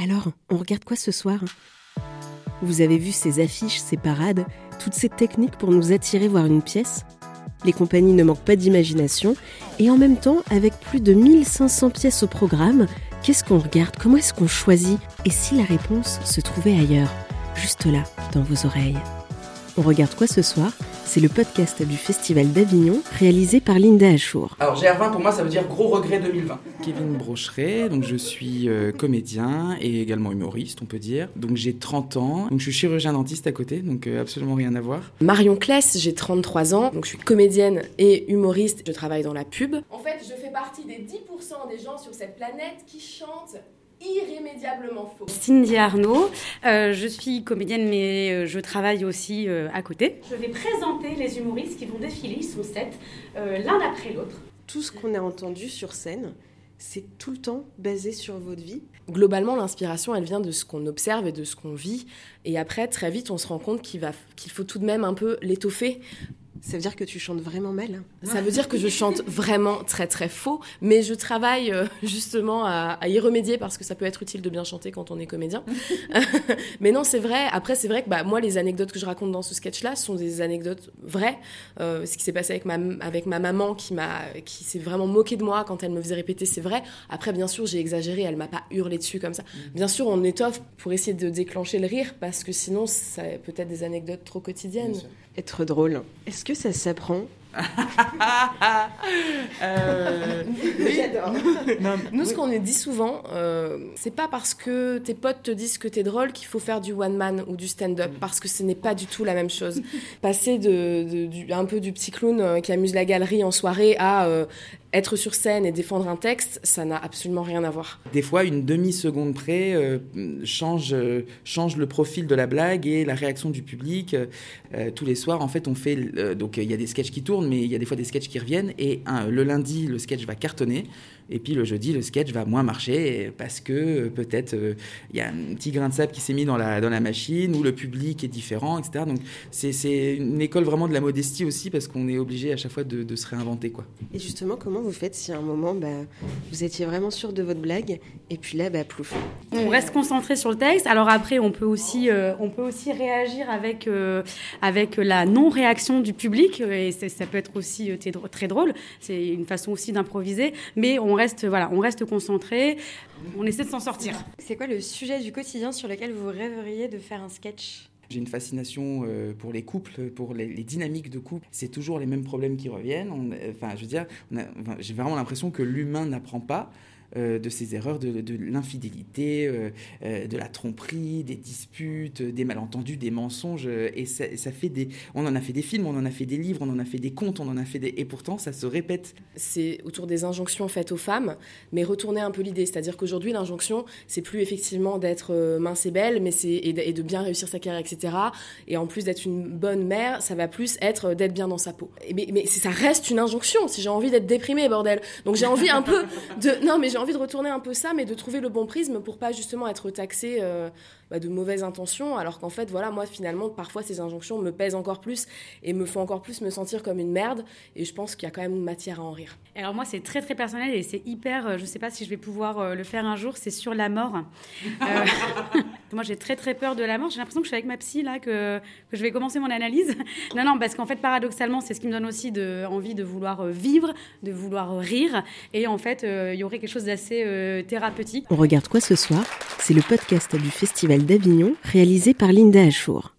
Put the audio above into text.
Alors, on regarde quoi ce soir? Vous avez vu ces affiches, ces parades, toutes ces techniques pour nous attirer voir une pièce? Les compagnies ne manquent pas d'imagination, et en même temps, avec plus de 1500 pièces au programme, qu'est-ce qu'on regarde? Comment est-ce qu'on choisit? Et si la réponse se trouvait ailleurs, juste là, dans vos oreilles. On regarde quoi ce soir? C'est le podcast du Festival d'Avignon réalisé par Linda Achour. Alors GR20 pour moi ça veut dire gros regret 2020. Kevin Brocheret, donc je suis euh, comédien et également humoriste on peut dire. Donc j'ai 30 ans, donc je suis chirurgien dentiste à côté, donc euh, absolument rien à voir. Marion Kless, j'ai 33 ans, donc je suis comédienne et humoriste, je travaille dans la pub. En fait je fais partie des 10% des gens sur cette planète qui chantent irrémédiablement faux. Cindy Arnaud, euh, je suis comédienne mais euh, je travaille aussi euh, à côté. Je vais présenter les humoristes qui vont défiler, ils sont sept, l'un après l'autre. Tout ce qu'on a entendu sur scène, c'est tout le temps basé sur votre vie Globalement, l'inspiration, elle vient de ce qu'on observe et de ce qu'on vit. Et après, très vite, on se rend compte qu'il qu'il faut tout de même un peu l'étoffer ça veut dire que tu chantes vraiment mal Ça veut dire que je chante vraiment très très faux, mais je travaille euh, justement à, y remédier parce que ça peut être utile de bien chanter quand on est comédien. mais non, c'est vrai. Après, c'est vrai que bah, moi, les anecdotes que je raconte dans ce sketch-là sont des anecdotes vraies. Euh, ce qui s'est passé avec ma, avec ma maman qui, m'a, qui s'est vraiment moquée de moi quand elle me faisait répéter, c'est vrai. Après, bien sûr, j'ai exagéré, elle m'a pas hurlé dessus comme ça. Mm. Bien sûr, on étoffe pour essayer de déclencher le rire parce que sinon, ça peut être des anecdotes trop quotidiennes être drôle. Est-ce que ça s'apprend euh, J'adore. Nous, ce qu'on dit souvent, euh, c'est pas parce que tes potes te disent que t'es drôle qu'il faut faire du one man ou du stand-up, mm. parce que ce n'est pas du tout la même chose. Passer de, un peu du petit clown euh, qui amuse la galerie en soirée à euh, être sur scène et défendre un texte, ça n'a absolument rien à voir. Des fois, une demi-seconde près euh, change, euh, change le profil de la blague et la réaction du public. Euh, tous les soirs, en fait, on fait. donc, il y a des sketchs qui tournent, mais il y a des fois des sketchs qui reviennent. Et le lundi, le sketch va cartonner. Et puis le jeudi, le sketch va moins marcher parce que euh, peut-être euh, il y a un petit grain de sable qui s'est mis dans la, dans la machine ou le public est différent, etc. Donc c'est une école vraiment de la modestie aussi parce qu'on est obligé à chaque fois de, se réinventer. Quoi. Et justement, comment vous faites si à un moment bah, vous étiez vraiment sûr de votre blague et puis là, bah, plouf? On reste concentré sur le texte. Alors après, on peut aussi, euh, on peut aussi réagir avec, avec la non-réaction du public et ça peut être aussi très drôle. C'est une façon aussi d'improviser, mais on reste, voilà, on reste concentré, on essaie de s'en sortir. C'est quoi le sujet du quotidien sur lequel vous rêveriez de faire un sketch? J'ai une fascination euh, pour les couples, pour les, dynamiques de couple. C'est toujours les mêmes problèmes qui reviennent. enfin, je veux dire, j'ai vraiment l'impression que l'humain n'apprend pas. Euh, de ces erreurs, de, l'infidélité, euh, euh, de la tromperie, des disputes, des malentendus, des mensonges. Et ça, fait des. On en a fait des films, on en a fait des livres, on en a fait des contes, on en a fait des. Et pourtant, ça se répète. C'est autour des injonctions faites aux femmes, mais retourner un peu l'idée. C'est-à-dire qu'aujourd'hui, l'injonction, c'est plus effectivement d'être mince et belle, mais c'est et, de bien réussir sa carrière, etc. Et en plus d'être une bonne mère, ça va plus être d'être bien dans sa peau. mais, mais ça reste une injonction. Si j'ai envie d'être déprimée, bordel. Donc j'ai envie un peu de. Non, mais j'ai envie de retourner un peu ça, mais de trouver le bon prisme pour pas justement être taxé euh, bah, de mauvaises intentions, alors qu'en fait, voilà, moi finalement, parfois ces injonctions me pèsent encore plus et me font encore plus me sentir comme une merde. Et je pense qu'il y a quand même matière à en rire. Alors moi, c'est très très personnel et c'est hyper. Euh, je sais pas si je vais pouvoir euh, le faire un jour. C'est sur la mort. moi, j'ai très très peur de la mort. J'ai l'impression que je suis avec ma psy là, que, je vais commencer mon analyse. non, non, parce qu'en fait, paradoxalement, c'est ce qui me donne aussi de, envie de vouloir vivre, de vouloir rire. Et en fait, il y aurait quelque chose d'assez euh, thérapeutique. On regarde quoi ce soir? C'est le podcast du Festival d'Avignon réalisé par Linda Achour.